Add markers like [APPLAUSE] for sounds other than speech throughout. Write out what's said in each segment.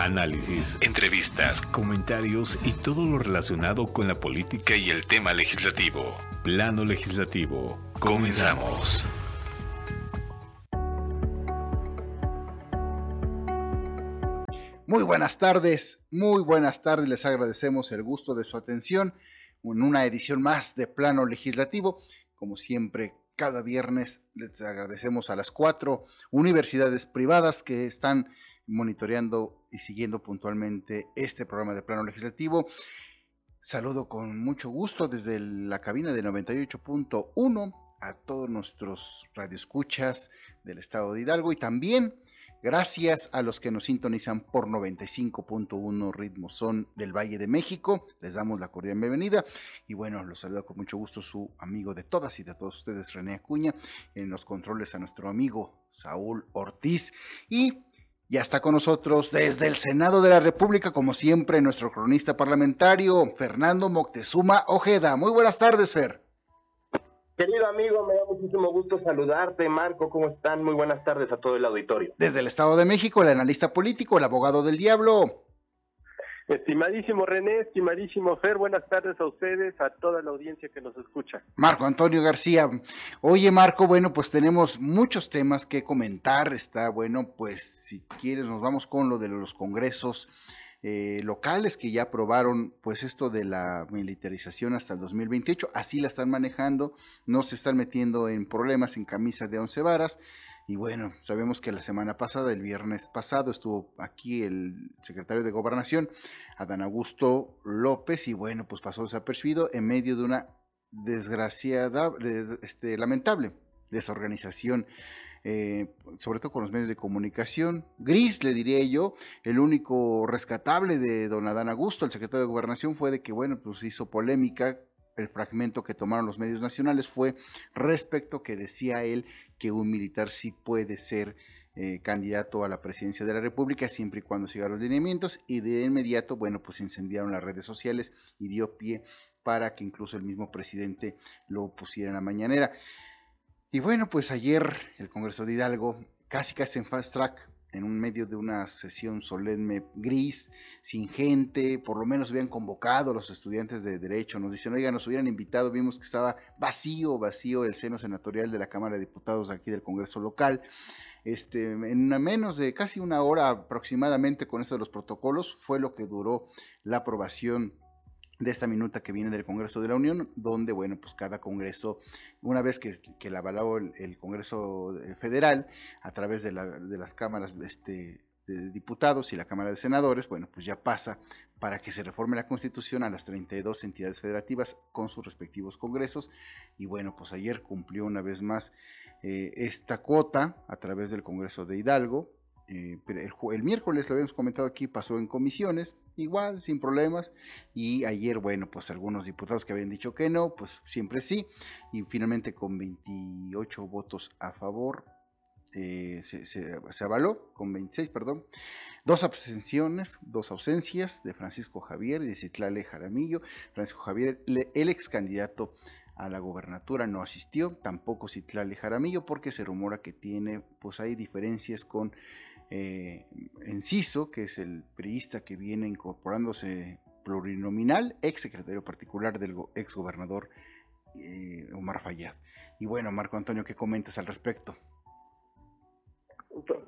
análisis, entrevistas, comentarios y todo lo relacionado con la política y el tema legislativo. Plano legislativo. Comenzamos. Muy buenas tardes, muy buenas tardes. Les agradecemos el gusto de su atención en una edición más de Plano Legislativo. Como siempre, cada viernes les agradecemos a las cuatro universidades privadas que están monitoreando y siguiendo puntualmente este programa de plano legislativo. Saludo con mucho gusto desde la cabina de 98.1 a todos nuestros radioescuchas del estado de Hidalgo y también gracias a los que nos sintonizan por 95.1 ritmo son del Valle de México. Les damos la cordial bienvenida y bueno, los saluda con mucho gusto su amigo de todas y de todos ustedes, René Acuña, en los controles a nuestro amigo Saúl Ortiz y ya está con nosotros desde el Senado de la República, como siempre, nuestro cronista parlamentario, Fernando Moctezuma Ojeda. Muy buenas tardes, Fer. Querido amigo, me da muchísimo gusto saludarte. Marco, ¿cómo están? Muy buenas tardes a todo el auditorio. Desde el Estado de México, el analista político, el abogado del diablo, Estimadísimo René, estimadísimo Fer, buenas tardes a ustedes, a toda la audiencia que nos escucha. Marco Antonio García. Oye, Marco, bueno, pues tenemos muchos temas que comentar. Está bueno, pues si quieres nos vamos con lo de los congresos eh, locales que ya aprobaron pues esto de la militarización hasta el 2028. Así la están manejando, no se están metiendo en problemas en camisas de once varas. Y bueno, sabemos que la semana pasada, el viernes pasado, estuvo aquí el secretario de Gobernación, Adán Augusto López, y bueno, pues pasó desapercibido en medio de una desgraciada, este, lamentable desorganización. Eh, sobre todo con los medios de comunicación. Gris, le diría yo, el único rescatable de don Adán Augusto, el secretario de Gobernación, fue de que, bueno, pues hizo polémica el fragmento que tomaron los medios nacionales fue respecto que decía él que un militar sí puede ser eh, candidato a la presidencia de la República siempre y cuando siga los lineamientos y de inmediato, bueno, pues incendiaron las redes sociales y dio pie para que incluso el mismo presidente lo pusiera en la mañanera. Y bueno, pues ayer el Congreso de Hidalgo, casi casi en fast track, en un medio de una sesión solemne gris, sin gente, por lo menos habían convocado los estudiantes de Derecho, nos dicen, oiga, nos hubieran invitado, vimos que estaba vacío, vacío el seno senatorial de la Cámara de Diputados aquí del Congreso local. Este, en menos de casi una hora aproximadamente con esto de los protocolos fue lo que duró la aprobación de esta minuta que viene del Congreso de la Unión, donde, bueno, pues cada Congreso, una vez que, que la avaló el, Congreso Federal a través de, las cámaras este, de diputados y la Cámara de Senadores, bueno, pues ya pasa para que se reforme la Constitución a las 32 entidades federativas con sus respectivos congresos. Y bueno, pues ayer cumplió una vez más eh, esta cuota a través del Congreso de Hidalgo, eh, el, miércoles lo habíamos comentado aquí, pasó en comisiones, igual, sin problemas, y ayer, bueno, pues algunos diputados que habían dicho que no, pues siempre sí, y finalmente con 28 votos a favor, eh, se, avaló, con 26, perdón, dos abstenciones, dos ausencias de Francisco Javier y de Citlale Jaramillo, Francisco Javier, el ex candidato a la gobernatura no asistió, tampoco Citlale Jaramillo, porque se rumora que tiene, pues hay diferencias con eh, Enciso, que es el priista que viene incorporándose plurinominal, ex secretario particular del ex gobernador eh, Omar Fayad. Y bueno, Marco Antonio, ¿qué comentas al respecto?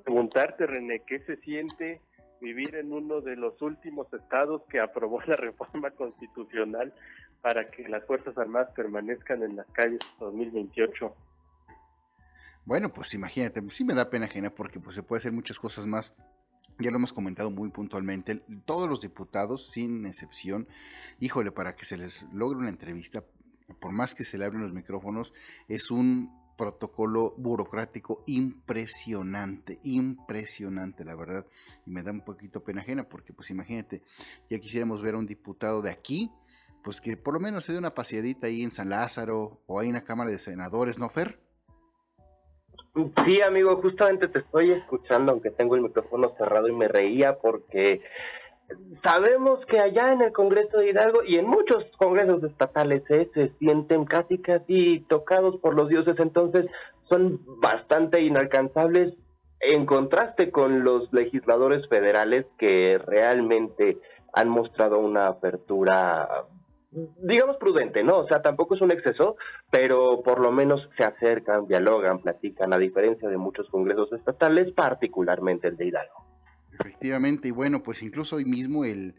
Preguntarte, René, ¿qué se siente vivir en uno de los últimos estados que aprobó la reforma constitucional para que las Fuerzas Armadas permanezcan en las calles 2028? Bueno, pues imagínate, pues sí me da pena ajena porque pues se puede hacer muchas cosas más. Ya lo hemos comentado muy puntualmente. Todos los diputados, sin excepción, híjole, para que se les logre una entrevista, por más que se le abren los micrófonos, es un protocolo burocrático impresionante, impresionante, la verdad. Y me da un poquito pena ajena porque, pues imagínate, ya quisiéramos ver a un diputado de aquí, pues que por lo menos se dé una paseadita ahí en San Lázaro o en la Cámara de Senadores, ¿no, Fer? Sí, amigo, justamente te estoy escuchando, aunque tengo el micrófono cerrado y me reía porque sabemos que allá en el Congreso de Hidalgo y en muchos congresos estatales ¿eh? se sienten casi casi tocados por los dioses, entonces son bastante inalcanzables en contraste con los legisladores federales que realmente han mostrado una apertura digamos prudente, ¿no? O sea, tampoco es un exceso, pero por lo menos se acercan, dialogan, platican, a diferencia de muchos congresos estatales, particularmente el de Hidalgo. Efectivamente, y bueno, pues incluso hoy mismo el,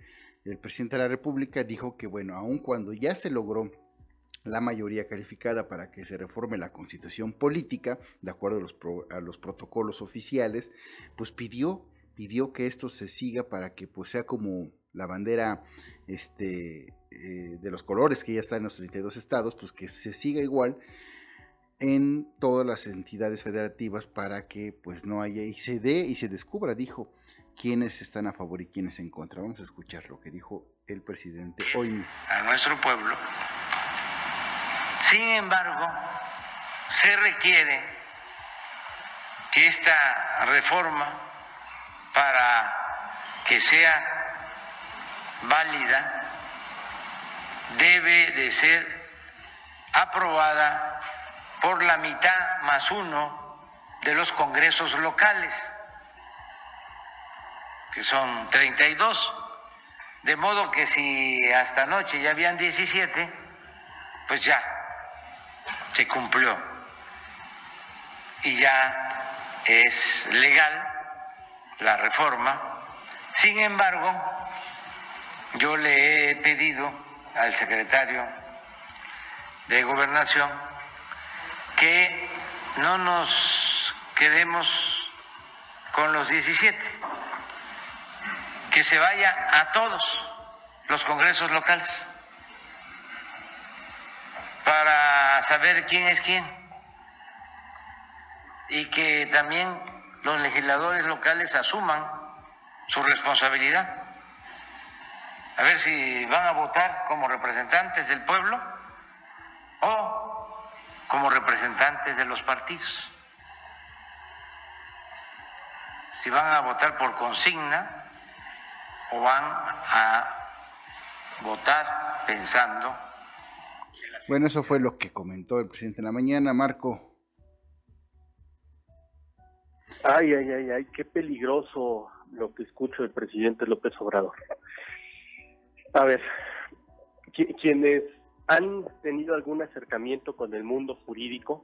el presidente de la República dijo que, bueno, aun cuando ya se logró la mayoría calificada para que se reforme la constitución política, de acuerdo a los, a los protocolos oficiales, pues pidió, pidió que esto se siga para que pues sea como la bandera este, eh, de los colores que ya está en los 32 estados, pues que se siga igual en todas las entidades federativas para que pues no haya y se dé y se descubra, dijo, quiénes están a favor y quiénes en contra. Vamos a escuchar lo que dijo el presidente hoy. A nuestro pueblo. Sin embargo, se requiere que esta reforma, para que sea válida, debe de ser aprobada por la mitad más uno de los congresos locales que son 32, de modo que si hasta anoche ya habían 17, pues ya se cumplió y ya es legal la reforma. Sin embargo, yo le he pedido al secretario de gobernación que no nos quedemos con los 17 que se vaya a todos los congresos locales para saber quién es quién y que también los legisladores locales asuman su responsabilidad. A ver si van a votar como representantes del pueblo o como representantes de los partidos. Si van a votar por consigna o van a votar pensando. Bueno, eso fue lo que comentó el presidente en la mañana, Marco. Ay, ay, ay, ay, qué peligroso lo que escucho del presidente López Obrador. A ver, quienes han tenido algún acercamiento con el mundo jurídico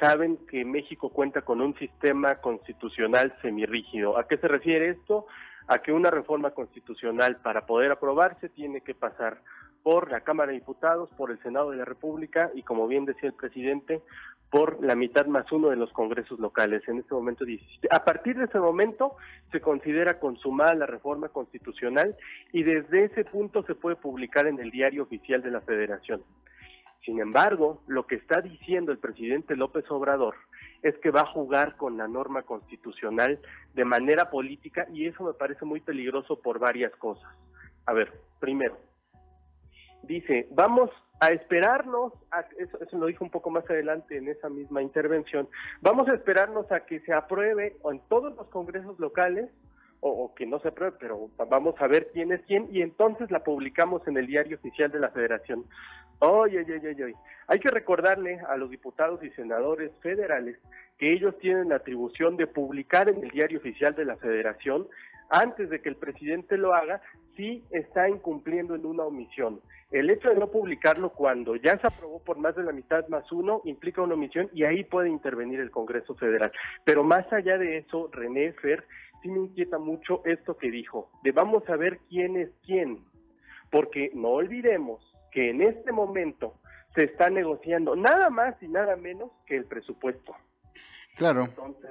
saben que México cuenta con un sistema constitucional semirrígido. ¿A qué se refiere esto? a que una reforma constitucional para poder aprobarse tiene que pasar por la Cámara de Diputados, por el Senado de la República y, como bien decía el presidente, por la mitad más uno de los congresos locales. En este momento 17. A partir de ese momento se considera consumada la reforma constitucional y desde ese punto se puede publicar en el diario oficial de la Federación. Sin embargo, lo que está diciendo el presidente López Obrador es que va a jugar con la norma constitucional de manera política y eso me parece muy peligroso por varias cosas. A ver, primero, dice, vamos a esperarnos, a, eso, eso, lo dijo un poco más adelante en esa misma intervención, vamos a esperarnos a que se apruebe en todos los congresos locales o, que no se apruebe, pero vamos a ver quién es quién y entonces la publicamos en el diario oficial de la federación. Oye, oye, oye, oye. Hay que recordarle a los diputados y senadores federales que ellos tienen la atribución de publicar en el diario oficial de la federación antes de que el presidente lo haga si está incumpliendo en una omisión. El hecho de no publicarlo cuando ya se aprobó por más de la mitad más uno implica una omisión y ahí puede intervenir el Congreso Federal. Pero más allá de eso, René Fer, sí me inquieta mucho esto que dijo, de vamos a ver quién es quién, porque no olvidemos que en este momento se está negociando nada más y nada menos que el presupuesto. Claro. Entonces,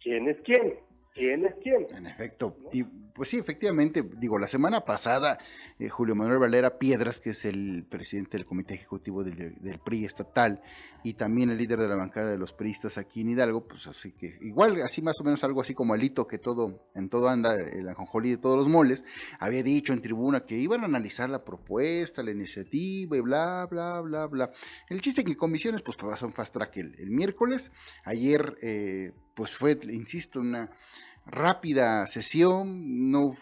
¿quién es quién? ¿Quién es quién? En efecto. Y pues sí, efectivamente, digo, la semana pasada, eh, Julio Manuel Valera Piedras, que es el presidente del Comité Ejecutivo del, PRI estatal y también el líder de la bancada de los priistas aquí en Hidalgo, pues así que, igual, así más o menos algo así como alito que todo, en todo anda, el anjonjolí de todos los moles, había dicho en tribuna que iban a analizar la propuesta, la iniciativa y bla, bla, bla, bla. El chiste que comisiones, pues pasó un fast track el, el miércoles. Ayer, eh, pues fue, insisto, una rápida sesión, no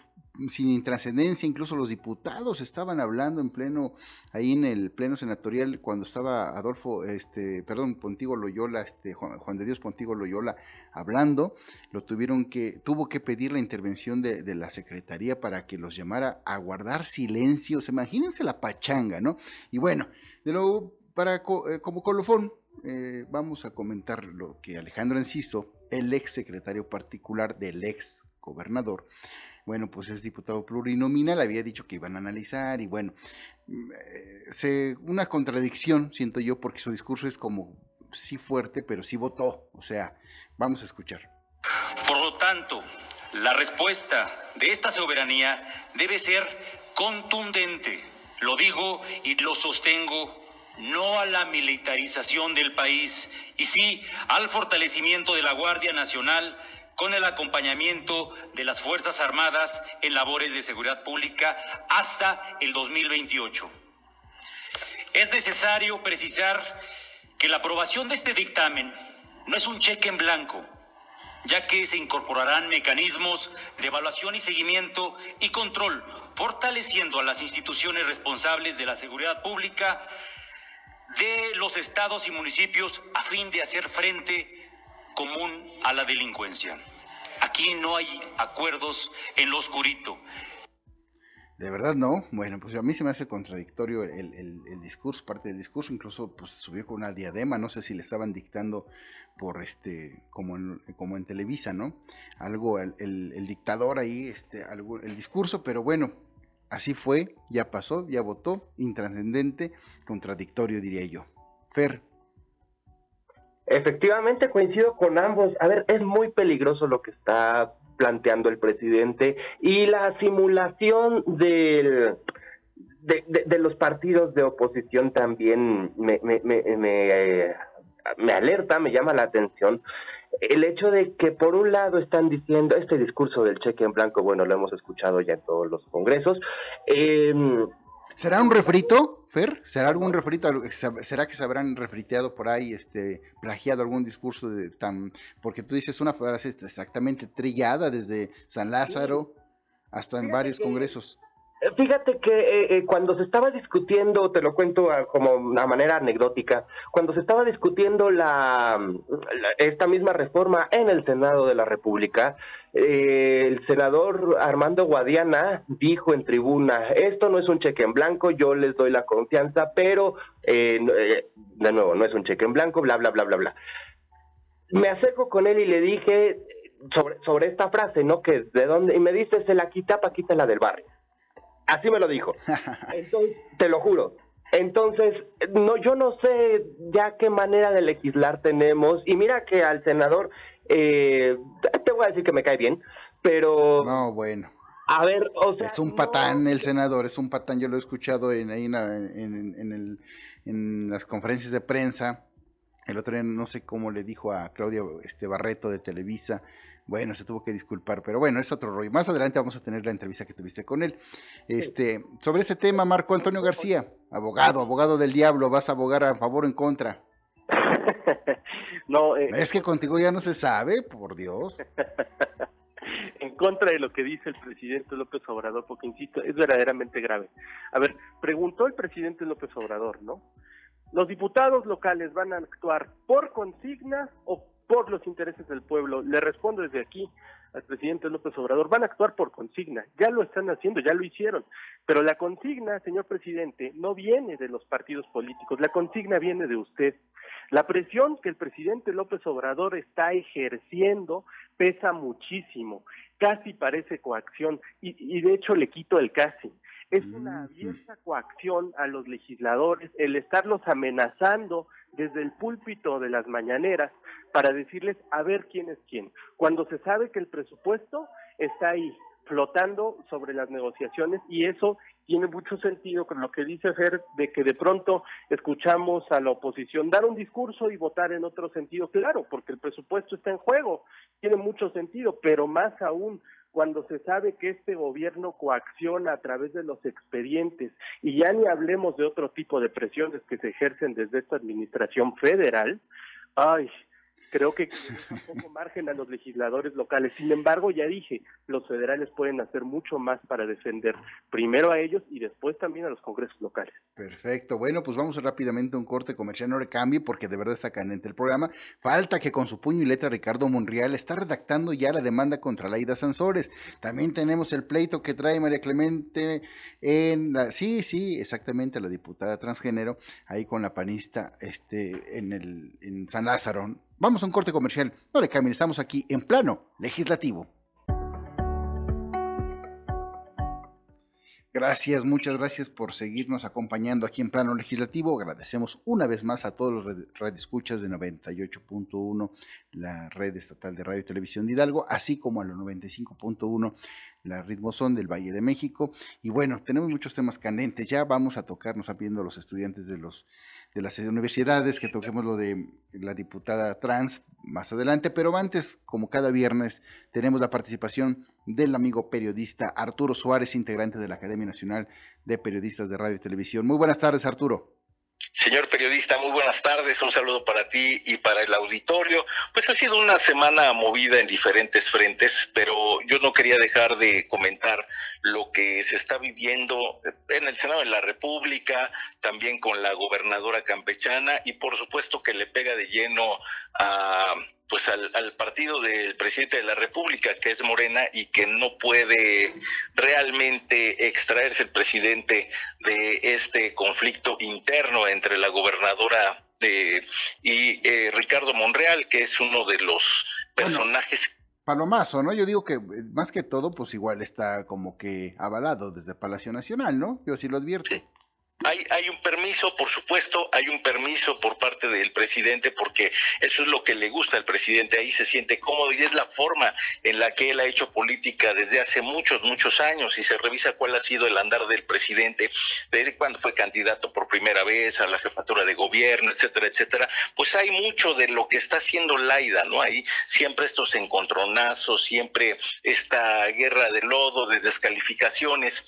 sin trascendencia, incluso los diputados estaban hablando en pleno, ahí en el pleno senatorial, cuando estaba Adolfo, este, perdón, Pontigo Loyola, este, Juan, de Dios Pontigo Loyola hablando, lo tuvieron que, tuvo que pedir la intervención de, la Secretaría para que los llamara a guardar silencio, imagínense la pachanga, ¿no? Y bueno, de nuevo, para, eh, como colofón, eh, vamos a comentar lo que Alejandro Enciso, el ex secretario particular del ex gobernador, bueno, pues es diputado plurinominal, había dicho que iban a analizar y bueno, mm, eh, una contradicción, siento yo, porque su discurso es como sí fuerte, pero sí votó, o sea, vamos a escuchar. Por lo tanto, la respuesta de esta soberanía debe ser contundente, lo digo y lo sostengo no a la militarización del país y sí al fortalecimiento de la Guardia Nacional con el acompañamiento de las Fuerzas Armadas en labores de seguridad pública hasta el 2028. Es necesario precisar que la aprobación de este dictamen no es un cheque en blanco, ya que se incorporarán mecanismos de evaluación y seguimiento y control, fortaleciendo a las instituciones responsables de la seguridad pública de los estados y municipios a fin de hacer frente común a la delincuencia. Aquí no hay acuerdos en lo oscurito. De verdad no. Bueno, pues a mí se me hace contradictorio el, discurso, parte del discurso, incluso pues subió con una diadema, no sé si le estaban dictando por este, como en, como en Televisa, ¿no? Algo, el, dictador ahí, este, algo, el discurso, pero bueno, así fue, ya pasó, ya votó, intrascendente, contradictorio diría yo. Fer, Efectivamente, coincido con ambos. A ver, es muy peligroso lo que está planteando el presidente y la simulación del, de, los partidos de oposición también me, me, me, me, alerta, me llama la atención. El hecho de que por un lado están diciendo este discurso del cheque en blanco, bueno, lo hemos escuchado ya en todos los congresos. Eh, ¿Será un refrito, Fer? ¿Será algún refrito? ¿Será que se habrán refriteado por ahí, este, plagiado algún discurso de tan... Porque tú dices una frase exactamente trillada desde San Lázaro hasta en varios congresos. Eh, fíjate que eh, eh, cuando se estaba discutiendo, te lo cuento como una manera anecdótica, cuando se estaba discutiendo la, esta misma reforma en el Senado de la República, el senador Armando Guadiana dijo en tribuna, esto no es un cheque en blanco, yo les doy la confianza, pero de nuevo, no es un cheque en blanco, bla, bla, bla, bla, bla. Me acerco con él y le dije sobre, sobre esta frase, ¿no? Que de dónde, y me dice, se la quita la del barrio. Así me lo dijo. [LAUGHS] Entonces, te lo juro. Entonces, no, yo no sé ya qué manera de legislar tenemos. Y mira que al senador, eh, te voy a decir que me cae bien, pero... No, bueno. A ver, o sea... Es un patán el senador, es un patán. Yo lo he escuchado en, ahí en, el, en las conferencias de prensa. El otro día no sé cómo le dijo a Claudia este Barreto de Televisa bueno, se tuvo que disculpar, pero bueno, es otro rollo. Más adelante vamos a tener la entrevista que tuviste con él. Este, sobre ese tema, Marco Antonio García, abogado, abogado del diablo, ¿vas a abogar a favor o en contra? [LAUGHS] no, eh, es que contigo ya no se sabe, por Dios. [LAUGHS] en contra de lo que dice el presidente López Obrador, porque insisto, es verdaderamente grave. A ver, preguntó el presidente López Obrador, ¿no? ¿Los diputados locales van a actuar por consigna o por los intereses del pueblo. Le respondo desde aquí al presidente López Obrador, van a actuar por consigna, ya lo están haciendo, ya lo hicieron, pero la consigna, señor presidente, no viene de los partidos políticos, la consigna viene de usted. La presión que el presidente López Obrador está ejerciendo pesa muchísimo, casi parece coacción, y, y de hecho le quito el casi. Es una abierta coacción a los legisladores el estarlos amenazando desde el púlpito de las mañaneras para decirles a ver quién es quién, cuando se sabe que el presupuesto está ahí flotando sobre las negociaciones y eso tiene mucho sentido con lo que dice Fer de que de pronto escuchamos a la oposición dar un discurso y votar en otro sentido, claro, porque el presupuesto está en juego, tiene mucho sentido, pero más aún cuando se sabe que este gobierno coacciona a través de los expedientes y ya ni hablemos de otro tipo de presiones que se ejercen desde esta administración federal, ay, creo que un poco margen a los legisladores locales. Sin embargo, ya dije, los federales pueden hacer mucho más para defender primero a ellos y después también a los congresos locales. Perfecto. Bueno, pues vamos rápidamente a un corte comercial, no le cambie porque de verdad está candente el programa. Falta que con su puño y letra Ricardo Monreal está redactando ya la demanda contra Laida Sansores. También tenemos el pleito que trae María Clemente en la... Sí, sí, exactamente, la diputada transgénero, ahí con la panista este, en, el, en San Lázaro. Vamos a un corte comercial. No le cambien, estamos aquí en plano legislativo. Gracias, muchas gracias por seguirnos acompañando aquí en Plano Legislativo. Agradecemos una vez más a todos los radioescuchas de 98.1, la red estatal de radio y televisión de Hidalgo, así como a los 95.1, la Ritmozón del Valle de México. Y bueno, tenemos muchos temas candentes. Ya vamos a tocarnos pidiendo a los estudiantes de los de las universidades, que toquemos lo de la diputada trans más adelante, pero antes, como cada viernes, tenemos la participación del amigo periodista Arturo Suárez, integrante de la Academia Nacional de Periodistas de Radio y Televisión. Muy buenas tardes, Arturo. Señor periodista, muy buenas tardes, un saludo para ti y para el auditorio. Pues ha sido una semana movida en diferentes frentes, pero yo no quería dejar de comentar lo que se está viviendo en el Senado de la República, también con la gobernadora campechana y por supuesto que le pega de lleno a pues al, al, partido del presidente de la República, que es Morena, y que no puede realmente extraerse el presidente de este conflicto interno entre la gobernadora de, y eh, Ricardo Monreal, que es uno de los personajes. Palomazo, ¿no? Yo digo que eh, más que todo, pues igual está como que avalado desde Palacio Nacional, ¿no? Yo sí lo advierto. Hay, hay un permiso, por supuesto, hay un permiso por parte del presidente porque eso es lo que le gusta al presidente, ahí se siente cómodo y es la forma en la que él ha hecho política desde hace muchos, muchos años y se revisa cuál ha sido el andar del presidente, desde cuando fue candidato por primera vez a la jefatura de gobierno, etcétera, etcétera, pues hay mucho de lo que está haciendo Laida, ¿no? Ahí siempre estos encontronazos, siempre esta guerra de lodo, de descalificaciones,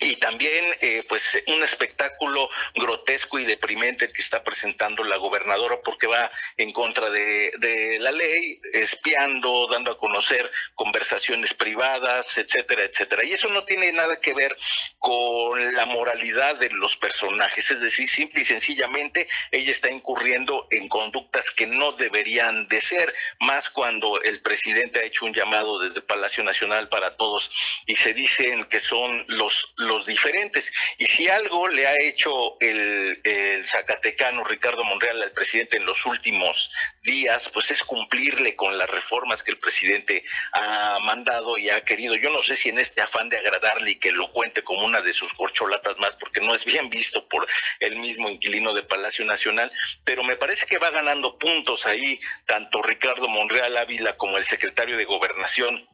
y también eh, pues un espectáculo grotesco y deprimente que está presentando la gobernadora porque va en contra de, de, la ley, espiando, dando a conocer conversaciones privadas, etcétera, etcétera. Y eso no tiene nada que ver con la moralidad de los personajes, es decir, simple y sencillamente ella está incurriendo en conductas que no deberían de ser, más cuando el presidente ha hecho un llamado desde Palacio Nacional para todos y se dicen que son los diferentes. Y si algo le ha hecho el, el Zacatecano Ricardo Monreal al presidente en los últimos días, pues es cumplirle con las reformas que el presidente ha mandado y ha querido. Yo no sé si en este afán de agradarle y que lo cuente como una de sus corcholatas más, porque no es bien visto por el mismo inquilino de Palacio Nacional, pero me parece que va ganando puntos ahí, tanto Ricardo Monreal Ávila como el secretario de Gobernación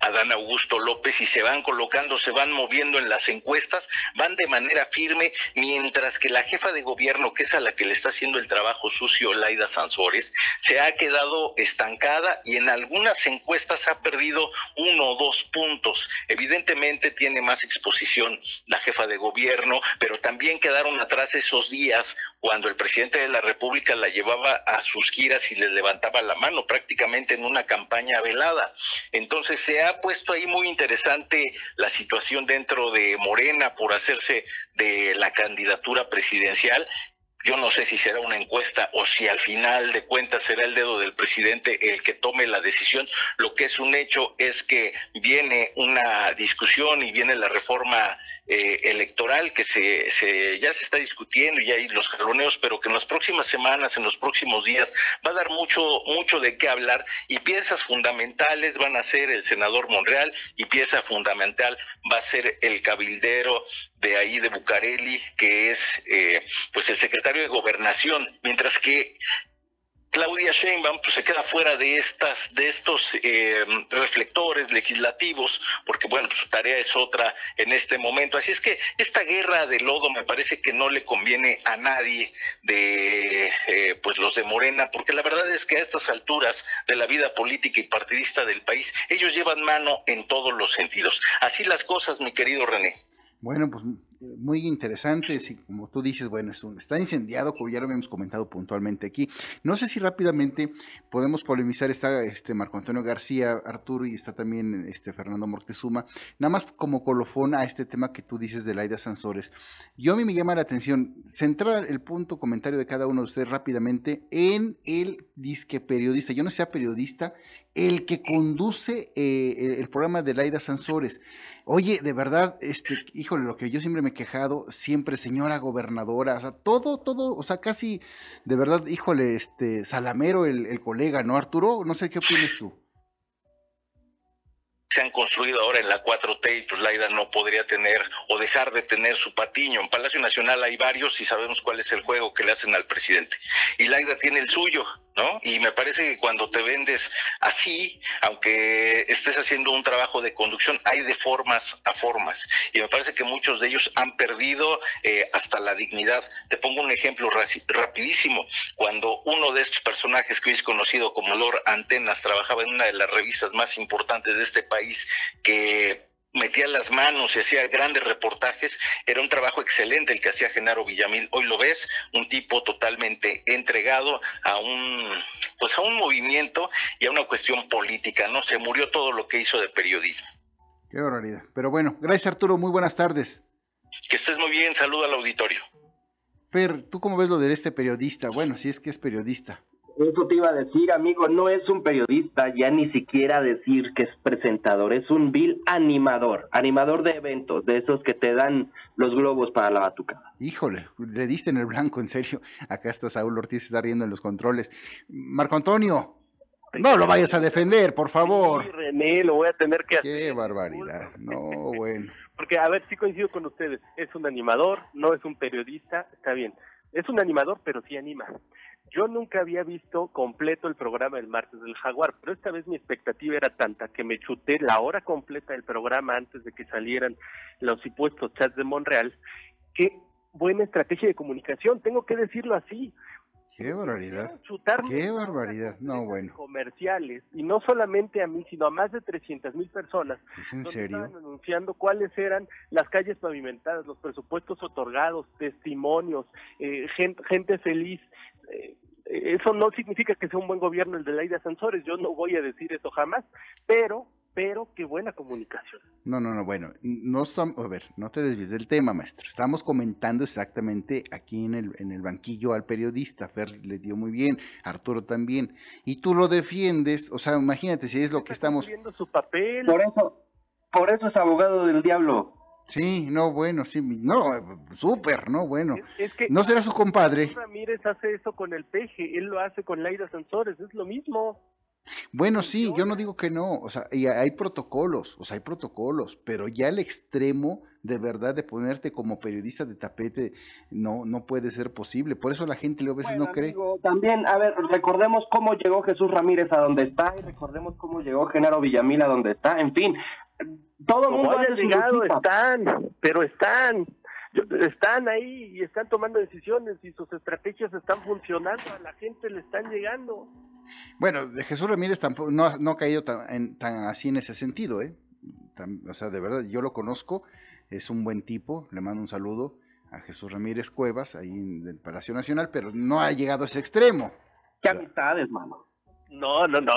Adán Augusto López y se van colocando, se van moviendo en las encuestas, van de manera firme, mientras que la jefa de gobierno, que es a la que le está haciendo el trabajo sucio, Laida Sansores, se ha quedado estancada y en algunas encuestas ha perdido uno o dos puntos. Evidentemente tiene más exposición la jefa de gobierno, pero también quedaron atrás esos días cuando el presidente de la República la llevaba a sus giras y les levantaba la mano prácticamente en una campaña velada. Entonces se ha puesto ahí muy interesante la situación dentro de Morena por hacerse de la candidatura presidencial yo no sé si será una encuesta o si al final de cuentas será el dedo del presidente el que tome la decisión. Lo que es un hecho es que viene una discusión y viene la reforma eh, electoral que se, se, ya se está discutiendo y hay los jaloneos, pero que en las próximas semanas, en los próximos días, va a dar mucho, mucho de qué hablar y piezas fundamentales van a ser el senador Monreal y pieza fundamental va a ser el cabildero de ahí de Bucareli, que es eh, pues el secretario de Gobernación, mientras que Claudia Sheinbaum pues, se queda fuera de estas de estos eh, reflectores legislativos porque bueno su tarea es otra en este momento. Así es que esta guerra de lodo me parece que no le conviene a nadie de eh, pues los de Morena porque la verdad es que a estas alturas de la vida política y partidista del país ellos llevan mano en todos los sentidos. Así las cosas mi querido René. Bueno, pues muy interesante, sí, como tú dices, bueno, está incendiado, como ya lo habíamos comentado puntualmente aquí. No sé si rápidamente podemos polemizar, está este Marco Antonio García, Arturo, y está también este Fernando Mortezuma, nada más como colofón a este tema que tú dices de Laida Sansores. Yo a mí me llama la atención centrar el punto comentario de cada uno de ustedes rápidamente en el disque periodista. Yo no sea periodista, el que conduce eh, el programa de Laida Sansores. Oye, de verdad, este, híjole, lo que yo siempre me quejado, siempre señora gobernadora, o sea, todo, todo, o sea, casi, de verdad, híjole, este, salamero el, el colega, ¿no, Arturo? No sé qué opinas tú se han construido ahora en la 4T y pues Laida no podría tener o dejar de tener su patiño. En Palacio Nacional hay varios y sabemos cuál es el juego que le hacen al presidente. Y Laida tiene el suyo. ¿No? Y me parece que cuando te vendes así, aunque estés haciendo un trabajo de conducción, hay de formas a formas. Y me parece que muchos de ellos han perdido eh, hasta la dignidad. Te pongo un ejemplo rapidísimo. Cuando uno de estos personajes que hoy conocido como Lord Antenas trabajaba en una de las revistas más importantes de este país, que metía las manos y hacía grandes reportajes, era un trabajo excelente el que hacía Genaro Villamil. Hoy lo ves, un tipo totalmente entregado a un pues a un movimiento y a una cuestión política, ¿no? Se murió todo lo que hizo de periodismo. Qué barbaridad. Pero bueno, gracias Arturo, muy buenas tardes. Que estés muy bien, saludo al auditorio. Per, ¿tú cómo ves lo de este periodista? Bueno, si es que es periodista. Eso te iba a decir, amigo, no es un periodista, ya ni siquiera decir que es presentador, es un vil animador, animador de eventos, de esos que te dan los globos para la batucada. Híjole, le diste en el blanco, en serio. Acá está Saúl Ortiz, está riendo en los controles. Marco Antonio, no lo vayas a defender, por favor. Sí, René, lo voy a tener que hacer. Qué barbaridad, no, bueno. [LAUGHS] Porque, a ver, sí coincido con ustedes, es un animador, no es un periodista, está bien. Es un animador, pero sí anima. Yo nunca había visto completo el programa del martes del Jaguar, pero esta vez mi expectativa era tanta que me chuté la hora completa del programa antes de que salieran los supuestos chats de Monreal. Qué buena estrategia de comunicación, tengo que decirlo así. Qué barbaridad. Qué barbaridad. No, bueno. Comerciales, y no solamente a mí, sino a más de 300 mil personas. ¿Es en serio? Estaban anunciando cuáles eran las calles pavimentadas, los presupuestos otorgados, testimonios, eh, gente, gente, feliz. Eh, eso no significa que sea un buen gobierno el de Laida Sansores, yo no voy a decir eso jamás, pero pero qué buena comunicación. No, no, no, bueno, no estamos, a ver, no te desvíes del tema, maestro. Estamos comentando exactamente aquí en el, en el banquillo al periodista, Fer le dio muy bien, Arturo también, y tú lo defiendes, o sea, imagínate si es lo que estamos... su papel. Por eso, por eso es abogado del diablo. Sí, no, bueno, sí, no, súper, no, bueno. Es, que no será su compadre. Ramírez hace eso con el peje, él lo hace con Laida Sansores, es lo mismo. Bueno, sí, yo no digo que no, o sea, y hay protocolos, o sea, hay protocolos, pero ya el extremo de verdad de ponerte como periodista de tapete no no puede ser posible, por eso la gente a veces no cree. También, a ver, recordemos cómo llegó Jesús Ramírez a donde está y recordemos cómo llegó Genaro Villamil a donde está, en fin, todo el mundo ha llegado, están, pero están están ahí y están tomando decisiones y sus estrategias están funcionando, a la gente le están llegando. Bueno, de Jesús Ramírez tampoco no, ha caído tan, tan, así en ese sentido, ¿eh? o sea, de verdad, yo lo conozco, es un buen tipo, le mando un saludo a Jesús Ramírez Cuevas, ahí en el Palacio Nacional, pero no ha llegado a ese extremo. Qué amistades, mano. No, no, no,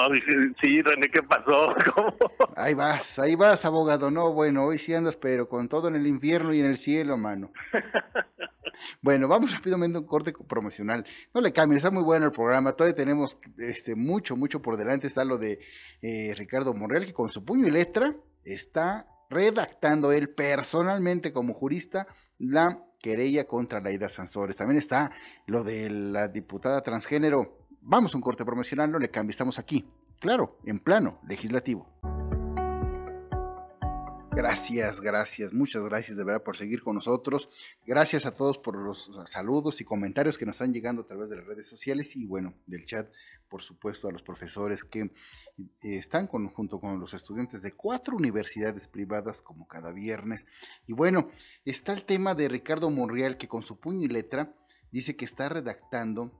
sí, René, ¿qué pasó? [LAUGHS] Ahí vas, ahí vas, abogado. No, bueno, hoy sí andas, pero con todo en el infierno y en el cielo, mano. [LAUGHS] Bueno, vamos rápidamente a un corte promocional. No le cambien, está muy bueno el programa. Todavía tenemos este, mucho, mucho por delante. Está lo de eh, Ricardo Monreal, que con su puño y letra está redactando él personalmente como jurista la querella contra Laida Sansores. También está lo de la diputada transgénero. Vamos a un corte promocional, no le cambie, estamos aquí, claro, en plano legislativo. Gracias, gracias, muchas gracias de verdad por seguir con nosotros. Gracias a todos por los saludos y comentarios que nos están llegando a través de las redes sociales y bueno, del chat, por supuesto, a los profesores que eh, están junto con los estudiantes de cuatro universidades privadas como cada viernes. Y bueno, está el tema de Ricardo Monreal que con su puño y letra dice que está redactando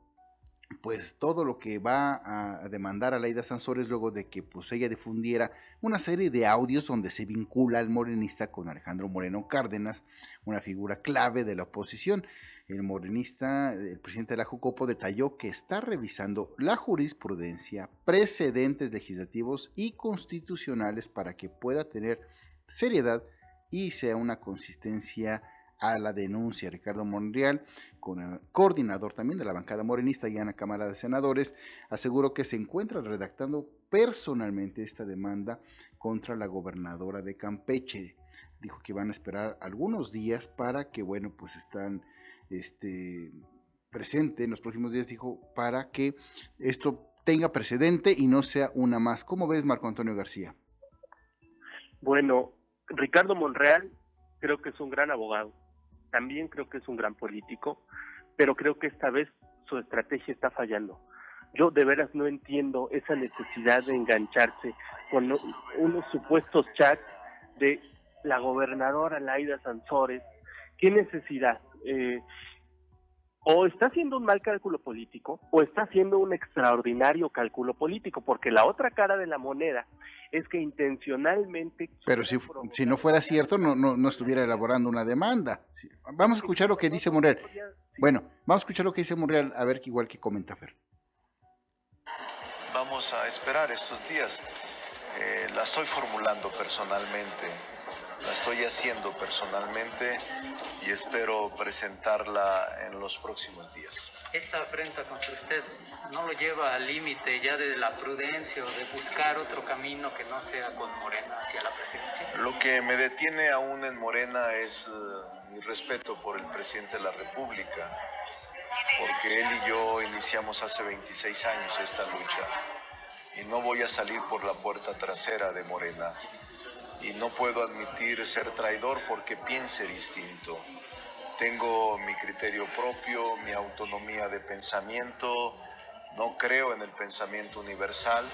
pues todo lo que va a demandar a Laida Sansores luego de que pues ella difundiera una serie de audios donde se vincula al morenista con Alejandro Moreno Cárdenas, una figura clave de la oposición. El morenista, el presidente de la Jucopo, detalló que está revisando la jurisprudencia, precedentes legislativos y constitucionales para que pueda tener seriedad y sea una consistencia a la denuncia. Ricardo Monreal, coordinador también de la bancada morenista y en la Cámara de Senadores, aseguró que se encuentra redactando personalmente esta demanda contra la gobernadora de Campeche. Dijo que van a esperar algunos días para que, bueno, pues están este, presente en los próximos días, dijo, para que esto tenga precedente y no sea una más. ¿Cómo ves, Marco Antonio García? Bueno, Ricardo Monreal creo que es un gran abogado también creo que es un gran político, pero creo que esta vez su estrategia está fallando. Yo de veras no entiendo esa necesidad de engancharse con unos supuestos chats de la gobernadora Laida Sansores. ¿Qué necesidad? Eh, o está haciendo un mal cálculo político o está haciendo un extraordinario cálculo político, porque la otra cara de la moneda es que intencionalmente... Pero si, si no fuera cierto, no, no, no estuviera elaborando una demanda. Vamos a escuchar lo que dice Monreal. Bueno, vamos a escuchar lo que dice Monreal, a ver igual que comenta Fer. Vamos a esperar estos días. Eh, la estoy formulando personalmente la estoy haciendo personalmente y espero presentarla en los próximos días. Esta afrenta contra usted no lo lleva al límite ya de la prudencia o de buscar otro camino que no sea con Morena hacia la presidencia. Lo que me detiene aún en Morena es eh, mi respeto por el presidente de la República, porque él y yo iniciamos hace 26 años esta lucha y no voy a salir por la puerta trasera de Morena y no puedo admitir ser traidor porque piense distinto. Tengo mi criterio propio, mi autonomía de pensamiento, no creo en el pensamiento universal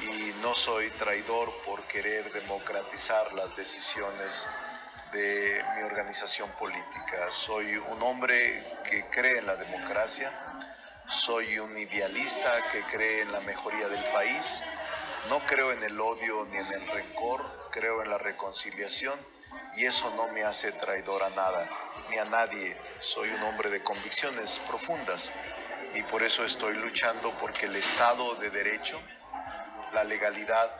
y no soy traidor por querer democratizar las decisiones de mi organización política. Soy un hombre que cree en la democracia, soy un idealista que cree en la mejoría del país no creo en el odio ni en el rencor, creo en la reconciliación y eso no me hace traidor a nada ni a nadie. Soy un hombre de convicciones profundas y por eso estoy luchando porque el Estado de Derecho, la legalidad,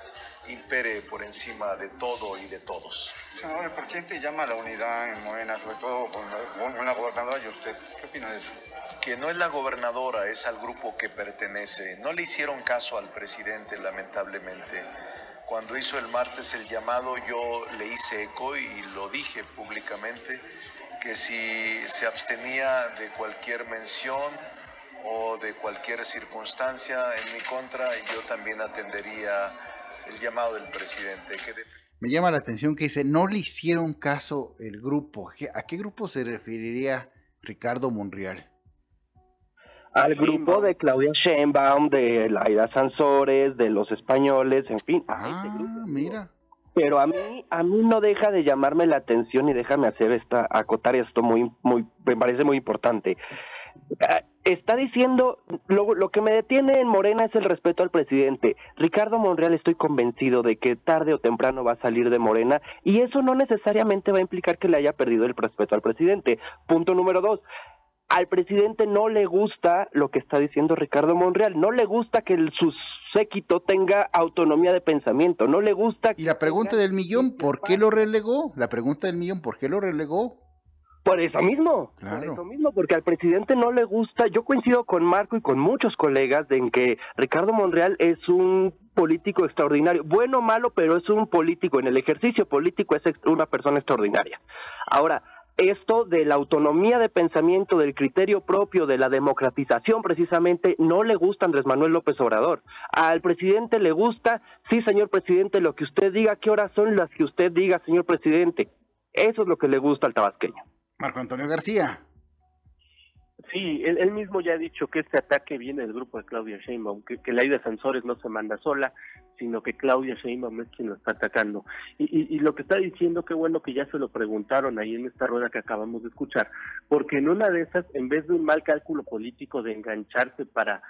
impere por encima de todo y de todos. Senador, el presidente llama a la unidad en Morena, sobre todo con la, gobernadora y usted. ¿Qué opina de eso? Que no es la gobernadora, es al grupo que pertenece. No le hicieron caso al presidente, lamentablemente. Cuando hizo el martes el llamado, yo le hice eco y lo dije públicamente, que si se abstenía de cualquier mención o de cualquier circunstancia en mi contra, yo también atendería el llamado del presidente. Me llama la atención que dice, no le hicieron caso el grupo. ¿A qué grupo se referiría Ricardo Monreal? Al grupo de Claudia Sheinbaum, de Laida Sansores, de los españoles, en fin. Ah, mira. Pero a mí, a mí no deja de llamarme la atención y déjame hacer esta, acotar esto muy, muy, me parece muy importante. Ah, está diciendo, lo, lo, que me detiene en Morena es el respeto al presidente. Ricardo Monreal estoy convencido de que tarde o temprano va a salir de Morena y eso no necesariamente va a implicar que le haya perdido el respeto al presidente. Punto número dos. Al presidente no le gusta lo que está diciendo Ricardo Monreal, no le gusta que el, su séquito tenga autonomía de pensamiento, no le gusta... Y la pregunta del millón, ¿por qué lo relegó? La pregunta del millón, ¿por qué lo relegó? Por eso mismo, por eso mismo, porque al presidente no le gusta, yo coincido con Marco y con muchos colegas en que Ricardo Monreal es un político extraordinario, bueno o malo, pero es un político, en el ejercicio político es una persona extraordinaria. Ahora, esto de la autonomía de pensamiento, del criterio propio, de la democratización precisamente, no le gusta Andrés Manuel López Obrador. Al presidente le gusta, sí, señor presidente, lo que usted diga, qué horas son las que usted diga, señor presidente. Eso es lo que le gusta al tabasqueño. Marco Antonio García. Sí, él, mismo ya ha dicho que este ataque viene del grupo de Claudia Sheinbaum, que, que Laida Sansores no se manda sola, sino que Claudia Sheinbaum es quien lo está atacando. Y, y, lo que está diciendo, qué bueno que ya se lo preguntaron ahí en esta rueda que acabamos de escuchar, porque en una de esas, en vez de un mal cálculo político de engancharse para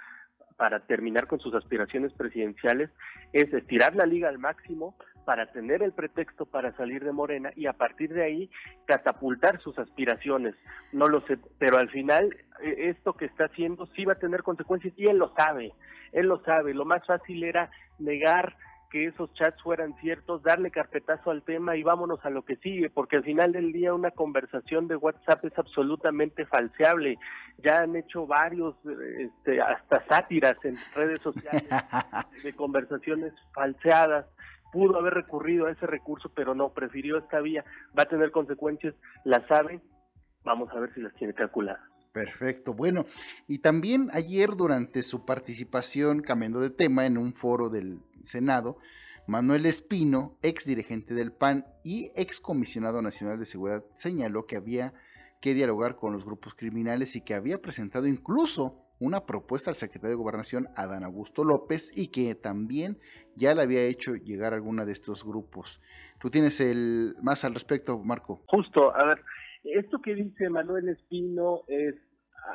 para terminar con sus aspiraciones presidenciales es estirar la liga al máximo para tener el pretexto para salir de Morena y a partir de ahí catapultar sus aspiraciones. No lo sé, pero al final e, esto que está haciendo sí va a tener consecuencias y él lo sabe, él lo sabe. Lo más fácil era negar que esos chats fueran ciertos, darle carpetazo al tema y vámonos a lo que sigue, porque al final del día una conversación de WhatsApp es absolutamente falseable. Ya han hecho varios, este, hasta sátiras en redes sociales [LAUGHS] de conversaciones falseadas. Pudo haber recurrido a ese recurso, pero no, prefirió esta vía. Va a tener consecuencias, la sabe, vamos a ver si las tiene calculadas. Perfecto. Bueno, y también ayer durante su participación, cambiando de tema, en un foro del Senado, Manuel Espino, ex dirigente del PAN y ex comisionado nacional de seguridad, señaló que había que dialogar con los grupos criminales y que había presentado incluso una propuesta al secretario de Gobernación, Adán Augusto López, y que también ya le había hecho llegar a alguna de estos grupos. ¿Tú tienes el más al respecto, Marco? Justo, a ver, esto que dice Manuel Espino es,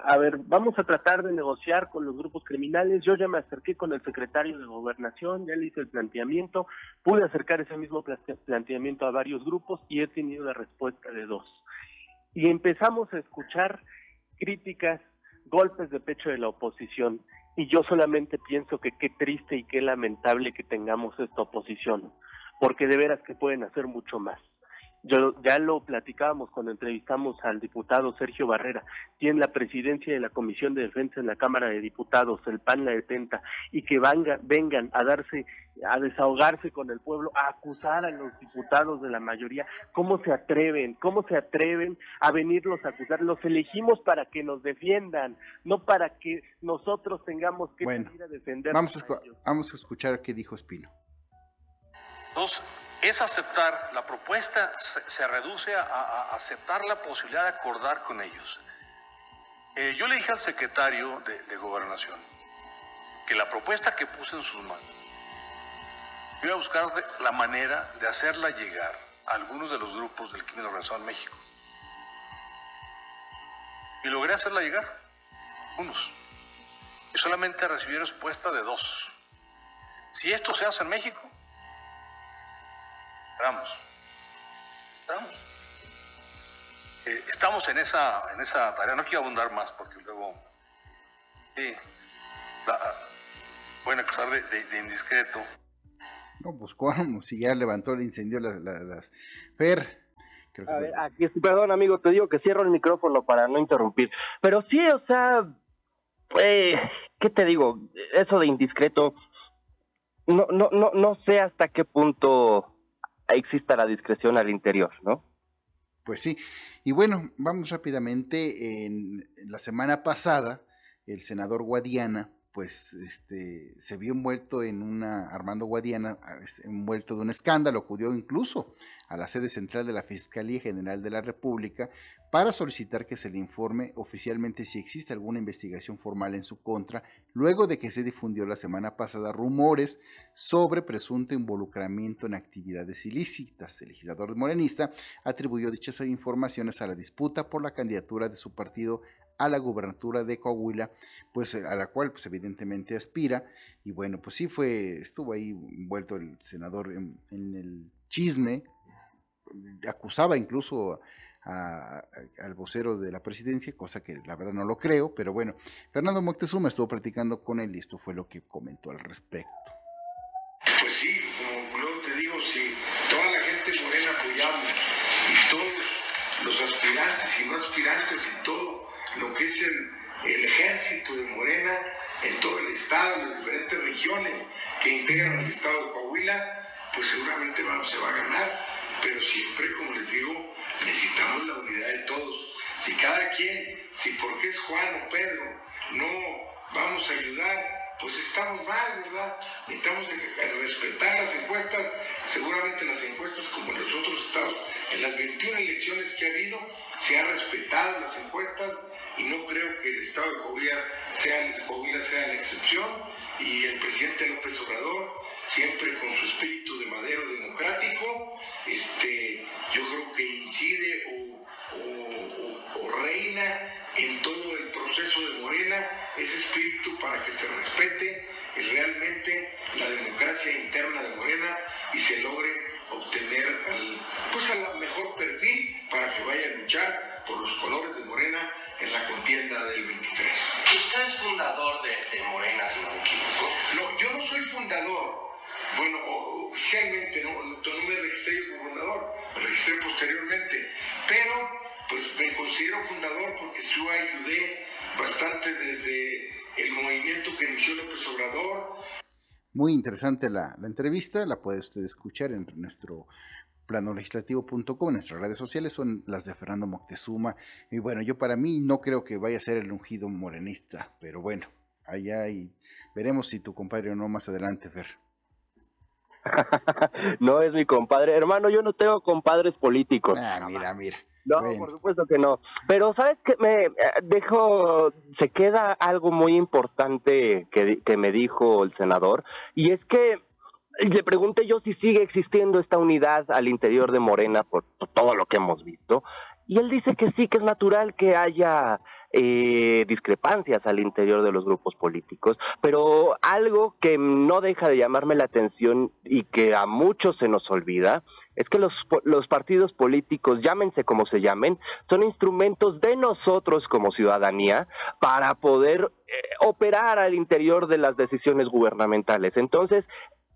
a ver, vamos a tratar de negociar con los grupos criminales. Yo ya me acerqué con el secretario de Gobernación, ya le hice el planteamiento, pude acercar ese mismo planteamiento a varios grupos y he tenido la respuesta de dos. Y empezamos a escuchar críticas, golpes de pecho de la oposición. Y yo solamente pienso que qué triste y qué lamentable que tengamos esta oposición, porque de veras que pueden hacer mucho más. Yo ya lo platicábamos cuando entrevistamos al diputado Sergio Barrera, tiene la presidencia de la Comisión de Defensa en la Cámara de Diputados, el PAN la detenta, y que vengan a darse, a desahogarse con el pueblo, a acusar a los diputados de la mayoría, ¿cómo se atreven? ¿Cómo se atreven a venirlos a acusar? Los elegimos para que nos defiendan, no para que nosotros tengamos que venir a defender. Vamos a, vamos a escuchar qué dijo Espino. Dos, es aceptar, la propuesta se, reduce a, aceptar la posibilidad de acordar con ellos. Eh, yo le dije al secretario de, Gobernación que la propuesta que puse en sus manos, iba a buscar la manera de hacerla llegar a algunos de los grupos del crimen organizado en México. Y logré hacerla llegar, unos. Y solamente recibí respuesta de dos. Si esto se hace en México, Esperamos. Esperamos. Eh, estamos en esa, en esa tarea. No quiero abundar más porque luego sí, pueden acusar de, indiscreto. No, pues cómo, si ya levantó el incendio las... las, Fer. A ver, aquí, perdón amigo, te digo que cierro el micrófono para no interrumpir. Pero sí, o sea, eh, ¿qué te digo? Eso de indiscreto, no, no, no, no sé hasta qué punto exista la discreción al interior, ¿no? Pues sí. Y bueno, vamos rápidamente. En, la semana pasada, el senador Guadiana, pues, este, se vio envuelto en una, Armando Guadiana, envuelto de un escándalo, acudió incluso a la sede central de la Fiscalía General de la República para solicitar que se le informe oficialmente si existe alguna investigación formal en su contra, luego de que se difundió la semana pasada rumores sobre presunto involucramiento en actividades ilícitas. El legislador morenista atribuyó dichas informaciones a la disputa por la candidatura de su partido a la gubernatura de Coahuila, pues a la cual pues evidentemente aspira y bueno, pues sí fue estuvo ahí envuelto el senador en, en el chisme, acusaba incluso al vocero de la presidencia, cosa que la verdad no lo creo, pero bueno, Fernando Moctezuma estuvo platicando con él y esto fue lo que comentó al respecto. Pues sí, como luego te digo, si toda la gente morena apoyamos y todos los aspirantes y no aspirantes y todo lo que es el, ejército de Morena en todo el estado, en las diferentes regiones que integran el estado de Coahuila, pues seguramente se va a ganar, pero siempre, como les digo, necesitamos la unidad de todos. Si cada quien, si porque es Juan o Pedro, no vamos a ayudar, pues estamos mal, ¿verdad? Necesitamos respetar las encuestas, seguramente las encuestas como en los otros estados, en las 21 elecciones que ha habido, se ha respetado las encuestas y no creo que el estado de Coahuila sea, sea la excepción y el presidente López Obrador siempre con su espíritu de madero democrático, este, yo creo que incide o, reina en todo el proceso de Morena ese espíritu para que se respete realmente la democracia interna de Morena y se logre obtener al, pues al mejor perfil para que vaya a luchar por los colores de Morena en la contienda del 23. ¿Usted es fundador de, Morena, si no me equivoco? No, yo no soy fundador. Bueno, oficialmente no, no me registré como fundador, me registré posteriormente, pero pues me considero fundador porque yo ayudé bastante desde el movimiento que inició López Obrador. Muy interesante la, la entrevista, la puede usted escuchar en nuestro planolegislativo.com, nuestras redes sociales son las de Fernando Moctezuma. Y bueno, yo para mí no creo que vaya a ser el ungido morenista, pero bueno, allá y veremos si tu compadre o no más adelante, Fer. [LAUGHS] no es mi compadre, hermano, yo no tengo compadres políticos. Ah, mira, mira. No, por supuesto que no. Pero sabes que me eh, dejo, se queda algo muy importante que, que me dijo el senador, y es que le pregunté yo si sigue existiendo esta unidad al interior de Morena por, todo lo que hemos visto, y él dice que sí, que es natural que haya eh, discrepancias al interior de los grupos políticos, pero algo que no deja de llamarme la atención y que a muchos se nos olvida es que los, los partidos políticos, llámense como se llamen, son instrumentos de nosotros como ciudadanía para poder eh, operar al interior de las decisiones gubernamentales. Entonces,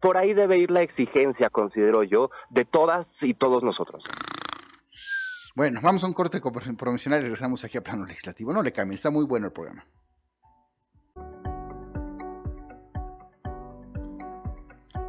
por ahí debe ir la exigencia, considero yo, de todas y todos nosotros. Bueno, vamos a un corte promocional y regresamos aquí a plano legislativo. No le cambien, está muy bueno el programa.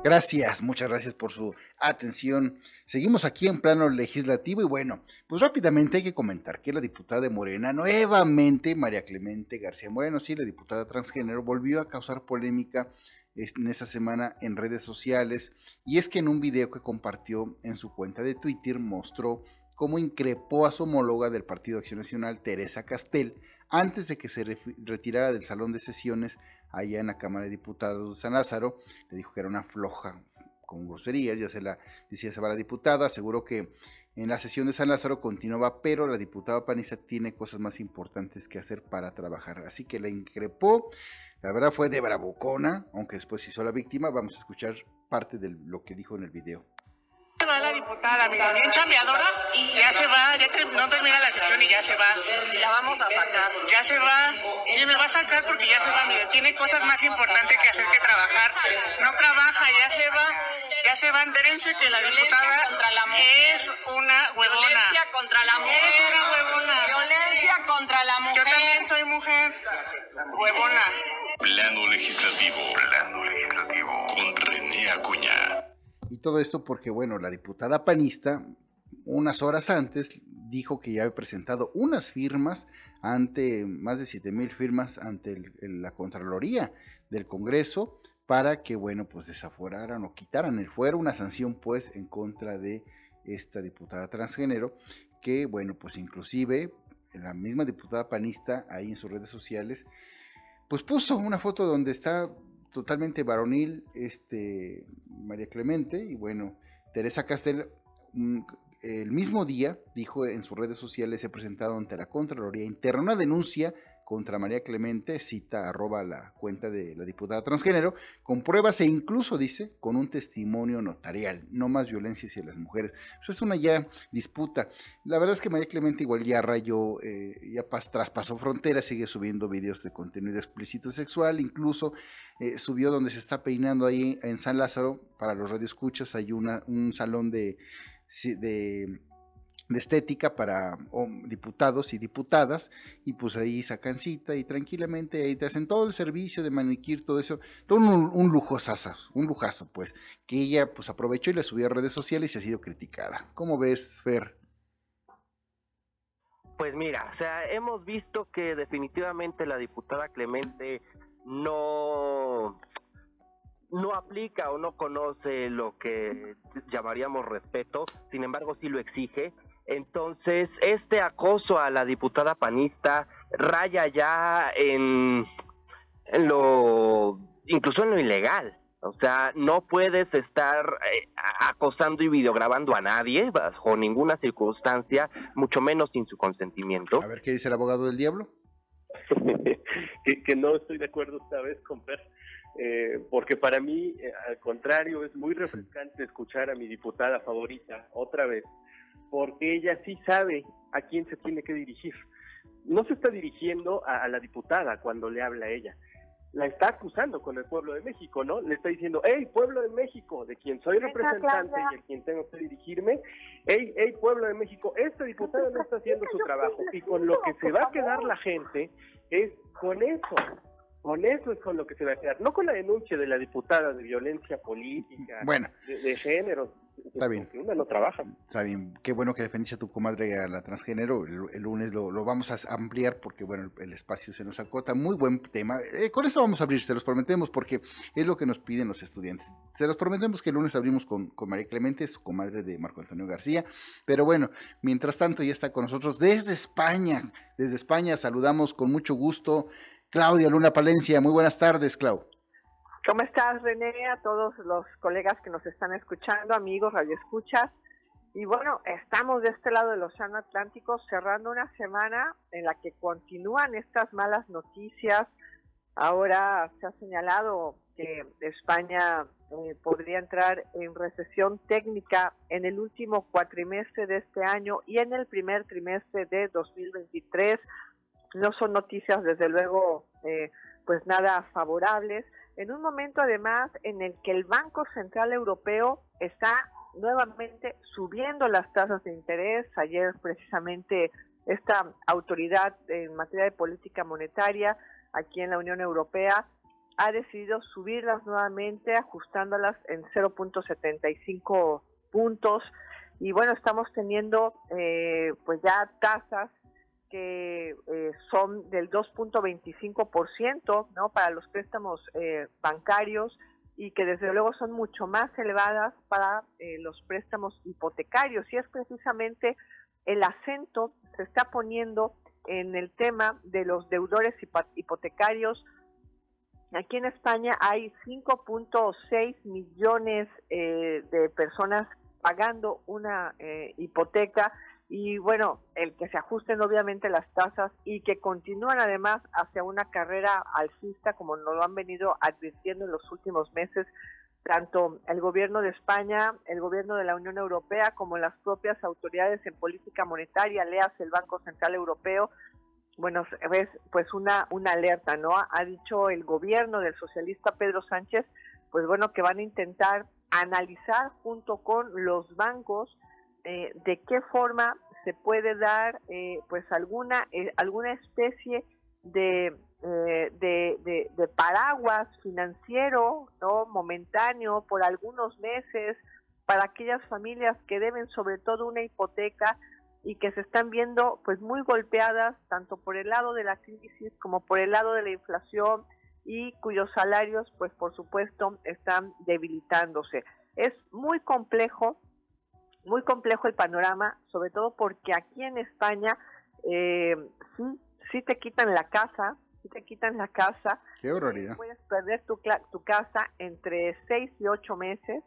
Gracias, muchas gracias por su atención. Seguimos aquí en plano legislativo y bueno, pues rápidamente hay que comentar que la diputada de Morena, nuevamente María Clemente García Moreno, sí, la diputada transgénero, volvió a causar polémica en esta semana en redes sociales y es que en un video que compartió en su cuenta de Twitter mostró cómo increpó a su homóloga del Partido Acción Nacional, Teresa Castel, antes de que se retirara del salón de sesiones allá en la Cámara de Diputados de San Lázaro, le dijo que era una floja con groserías, ya se la decía esa la diputada, aseguró que en la sesión de San Lázaro continuaba, pero la diputada panista tiene cosas más importantes que hacer para trabajar, así que la increpó, la verdad fue de bravucona, aunque después hizo la víctima, vamos a escuchar parte de lo que dijo en el video se va la diputada, mira, bien chambeadora, ya se va, ya no termina la sesión y ya se va. La vamos a sacar. Ya se va, y me va a sacar porque ya se va, mire, tiene cosas más importantes que hacer que trabajar. No trabaja, ya se va, ya se va, enterense que la diputada es una huevona. Violencia contra la mujer. Es una huevona. Violencia contra la mujer. Yo también soy mujer. Huevona. Plano legislativo. Plano legislativo. Con René Acuña. Y todo esto porque, bueno, la diputada panista, unas horas antes, dijo que ya había presentado unas firmas ante, más de 7 mil firmas ante la Contraloría del Congreso para que, bueno, pues desaforaran o quitaran el fuero, una sanción pues en contra de esta diputada transgénero, que, bueno, pues inclusive la misma diputada panista ahí en sus redes sociales, pues puso una foto donde está totalmente varonil, este, María Clemente, y bueno, Teresa Castel, mm, el mismo día, dijo en sus redes sociales, se presentado ante la Contraloría Interna una denuncia contra María Clemente, cita arroba la cuenta de la diputada transgénero, con pruebas e incluso dice con un testimonio notarial, no más violencia hacia las mujeres. Eso es una ya disputa. La verdad es que María Clemente igual ya rayó, eh, ya traspasó fronteras, sigue subiendo videos de contenido explícito sexual, incluso eh, subió donde se está peinando ahí en San Lázaro, para los radioescuchas hay una, un salón de, de de estética para diputados y diputadas y pues ahí sacan cita y tranquilamente ahí te hacen todo el servicio de maniquir, todo eso, todo un, un un lujazo pues, que ella pues aprovechó y le subió a redes sociales y ha sido criticada. ¿Cómo ves, Fer? Pues mira, o sea, hemos visto que definitivamente la diputada Clemente no no aplica o no conoce lo que llamaríamos respeto, sin embargo sí lo exige entonces, este acoso a la diputada panista raya ya en, en lo, incluso en lo ilegal. O sea, no puedes estar eh, acosando y videograbando a nadie bajo ninguna circunstancia, mucho menos sin su consentimiento. A ver qué dice el abogado del diablo. [LAUGHS] que, que, no estoy de acuerdo esta vez con Per, eh, porque para mí, eh, al contrario, es muy refrescante escuchar a mi diputada favorita otra vez, porque ella sí sabe a quién se tiene que dirigir. No se está dirigiendo a, a la diputada cuando le habla a ella, la está acusando con el pueblo de México, ¿no? Le está diciendo, hey, pueblo de México, de quien soy representante y a quien tengo que dirigirme, hey, hey, pueblo de México, este diputado no está haciendo su trabajo. Y con lo que se va a quedar la gente es con eso. Con eso es con lo que se va a quedar, no con la denuncia de la diputada de violencia política, bueno, de, de género, Está bien. Una no trabaja. Está bien. Qué bueno que defendiste a tu comadre a la transgénero. El, el lunes lo, lo, vamos a ampliar porque, bueno, el, el, espacio se nos acota. Muy buen tema. Eh, con eso vamos a abrir, se los prometemos, porque es lo que nos piden los estudiantes. Se los prometemos que el lunes abrimos con, con María Clemente, su comadre de Marco Antonio García. Pero bueno, mientras tanto ya está con nosotros desde España. Desde España saludamos con mucho gusto Claudia Luna Palencia. Muy buenas tardes, Clau. ¿Cómo estás, René? A todos los colegas que nos están escuchando, amigos, radioescuchas. Y bueno, estamos de este lado del Océano Atlántico cerrando una semana en la que continúan estas malas noticias. Ahora se ha señalado que España eh, podría entrar en recesión técnica en el último cuatrimestre de este año y en el primer trimestre de 2023. No son noticias, desde luego, eh, pues nada favorables en un momento además en el que el Banco Central Europeo está nuevamente subiendo las tasas de interés. Ayer precisamente esta autoridad en materia de política monetaria aquí en la Unión Europea ha decidido subirlas nuevamente, ajustándolas en 0.75 puntos. Y bueno, estamos teniendo eh, pues ya tasas que eh, son del 2.25%, ¿no? Para los préstamos eh, bancarios y que desde luego son mucho más elevadas para eh, los préstamos hipotecarios. Y es precisamente el acento se está poniendo en el tema de los deudores hipotecarios. Aquí en España hay 5.6 millones de personas pagando una hipoteca y bueno, el que se ajusten obviamente las tasas y que continúan además hacia una carrera alcista como nos lo han venido advirtiendo en los últimos meses tanto el gobierno de España, el gobierno de la Unión Europea como las propias autoridades en política monetaria, leas el Banco Central Europeo, bueno, es pues una una alerta, ¿no? Ha dicho el gobierno del socialista Pedro Sánchez, pues bueno, que van a intentar analizar junto con los bancos eh, de qué forma se puede dar eh, pues alguna eh, alguna especie de, eh, de, de, de, paraguas financiero no momentáneo por algunos meses para aquellas familias que deben sobre todo una hipoteca y que se están viendo pues muy golpeadas tanto por el lado de la crisis como por el lado de la inflación y cuyos salarios pues por supuesto están debilitándose. Es muy complejo muy complejo el panorama, sobre todo porque aquí en España eh, sí, sí te quitan la casa, sí te quitan la casa. Qué horroridad. Puedes perder tu, tu casa entre seis y ocho meses.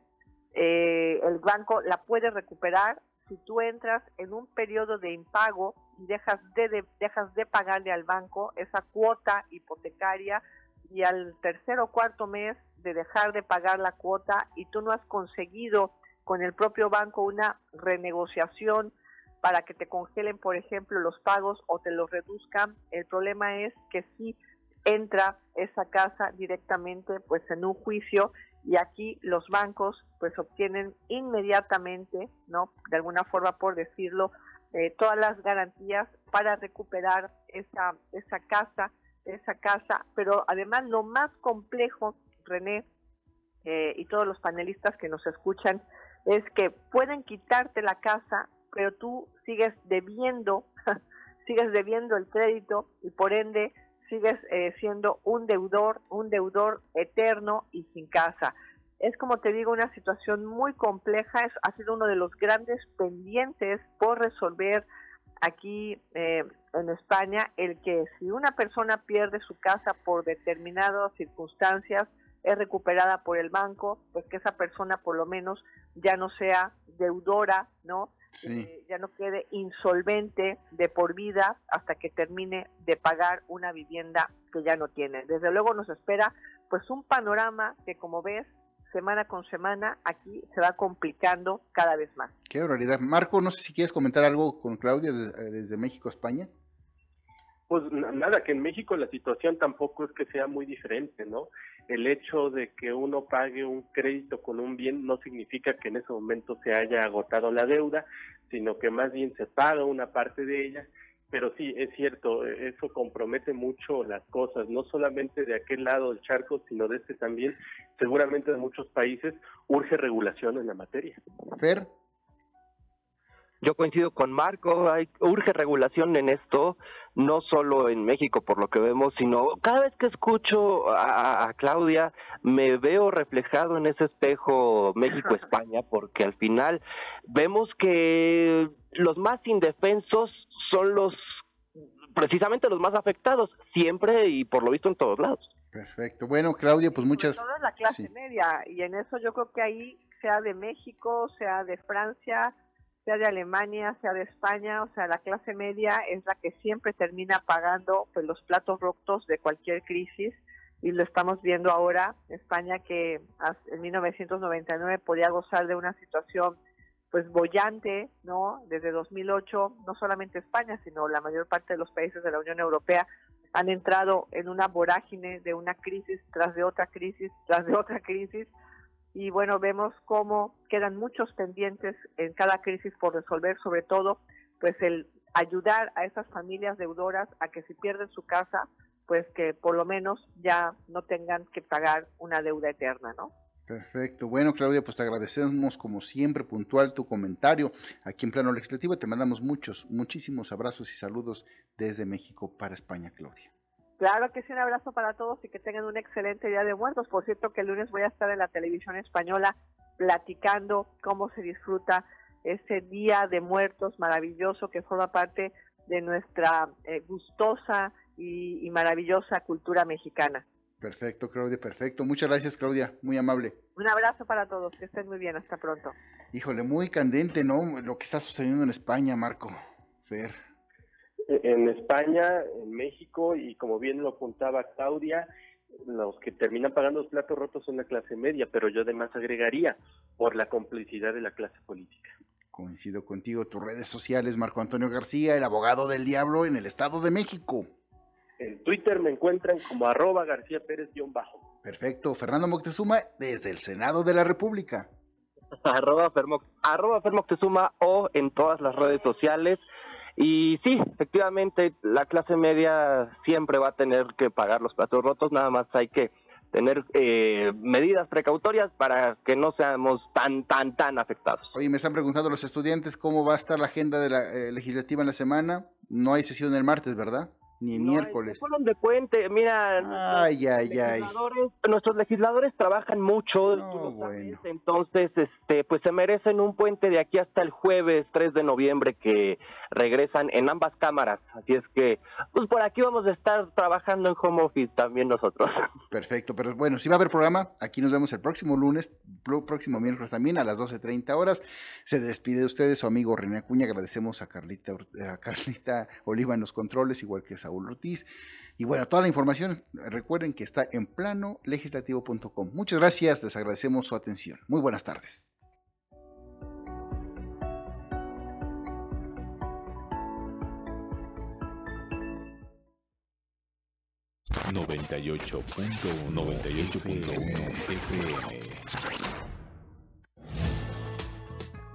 Eh, el banco la puede recuperar si tú entras en un periodo de impago y dejas de, de, dejas de pagarle al banco esa cuota hipotecaria y al tercer o cuarto mes de dejar de pagar la cuota y tú no has conseguido con el propio banco una renegociación para que te congelen, por ejemplo, los pagos o te los reduzcan. El problema es que si entra esa casa directamente pues en un juicio y aquí los bancos pues obtienen inmediatamente, ¿no? De alguna forma por decirlo, eh, todas las garantías para recuperar esa esa casa, esa casa, pero además lo más complejo, René, eh, y todos los panelistas que nos escuchan, es que pueden quitarte la casa, pero tú sigues debiendo, [LAUGHS] sigues debiendo el crédito y por ende sigues eh, siendo un deudor, un deudor eterno y sin casa. Es como te digo una situación muy compleja, es, ha sido uno de los grandes pendientes por resolver aquí eh, en España el que si una persona pierde su casa por determinadas circunstancias es recuperada por el banco, pues que esa persona por lo menos ya no sea deudora, ¿no? Eh, ya no quede insolvente de por vida hasta que termine de pagar una vivienda que ya no tiene. Desde luego nos espera pues un panorama que como ves semana con semana aquí se va complicando cada vez más. Qué realidad. Marco, no sé si quieres comentar algo con Claudia desde, desde México, España. Pues nada, que en México la situación tampoco es que sea muy diferente, ¿no? El hecho de que uno pague un crédito con un bien no significa que en ese momento se haya agotado la deuda, sino que más bien se paga una parte de ella. Pero sí, es cierto, eso compromete mucho las cosas, no solamente de aquel lado del charco, sino de este también, seguramente de muchos países, urge regulación en la materia. Fer. Yo coincido con Marco, hay, urge regulación en esto, no solo en México por lo que vemos, sino cada vez que escucho a, Claudia me veo reflejado en ese espejo México-España, [LAUGHS] porque al final vemos que los más indefensos son los precisamente los más afectados, siempre y por lo visto en todos lados. Perfecto. Bueno, Claudia, pues muchas... Toda la clase media, y en eso yo creo que ahí, sea de México, sea de Francia, sea de Alemania, sea de España, o sea, la clase media es la que siempre termina pagando pues, los platos rotos de cualquier crisis y lo estamos viendo ahora, España que en 1999 podía gozar de una situación pues bollante, ¿no? Desde 2008, no solamente España, sino la mayor parte de los países de la Unión Europea han entrado en una vorágine de una crisis tras de otra crisis, tras de otra crisis, y bueno, vemos cómo quedan muchos pendientes en cada crisis por resolver, sobre todo pues el ayudar a esas familias deudoras a que si pierden su casa, pues que por lo menos ya no tengan que pagar una deuda eterna, ¿no? Perfecto. Bueno, Claudia, pues te agradecemos como siempre puntual tu comentario aquí en Plano Legislativo. Te mandamos muchos, muchísimos abrazos y saludos desde México para España, Claudia. Claro que sí, un abrazo para todos y que tengan un excelente Día de Muertos. Por cierto, que el lunes voy a estar en la televisión española platicando cómo se disfruta ese Día de Muertos maravilloso que forma parte de nuestra eh, gustosa y, maravillosa cultura mexicana. Perfecto, Claudia, perfecto. Muchas gracias, Claudia, muy amable. Un abrazo para todos, que estén muy bien, hasta pronto. Híjole, muy candente, ¿no? Lo que está sucediendo en España, Marco. Fer en España, en México y como bien lo apuntaba Claudia, los que terminan pagando los platos rotos son la clase media, pero yo además agregaría por la complicidad de la clase política. Coincido contigo, tus redes sociales, Marco Antonio García, el abogado del diablo en el Estado de México. En Twitter me encuentran como arroba García Pérez-bajo. Perfecto, Fernando Moctezuma desde el Senado de la República. [LAUGHS] arroba, arroba Fermoctezuma o en todas las redes sociales y sí, efectivamente, la clase media siempre va a tener que pagar los platos rotos, nada más hay que tener eh, medidas precautorias para que no seamos tan, tan, tan afectados. Oye, me están preguntando los estudiantes cómo va a estar la agenda de la eh, legislativa en la semana. No hay sesión el martes, ¿verdad? Ni miércoles. fueron de puente, mira, ay, ay, ay. nuestros legisladores trabajan mucho, entonces, este, pues se merecen un puente de aquí hasta el jueves 3 de noviembre que regresan en ambas cámaras, así es que, pues por aquí vamos a estar trabajando en home office también nosotros. [LAUGHS] Perfecto, pero bueno, si va a haber programa, aquí nos vemos el próximo lunes, próximo miércoles también a las 12.30 horas. Se despide de ustedes su amigo René Acuña, agradecemos a Carlita, a Carlita Oliva en los controles, igual que Saúl Ortiz. Y bueno, toda la información, recuerden que está en planolegislativo.com. Muchas gracias, les agradecemos su atención. Muy buenas tardes. FM.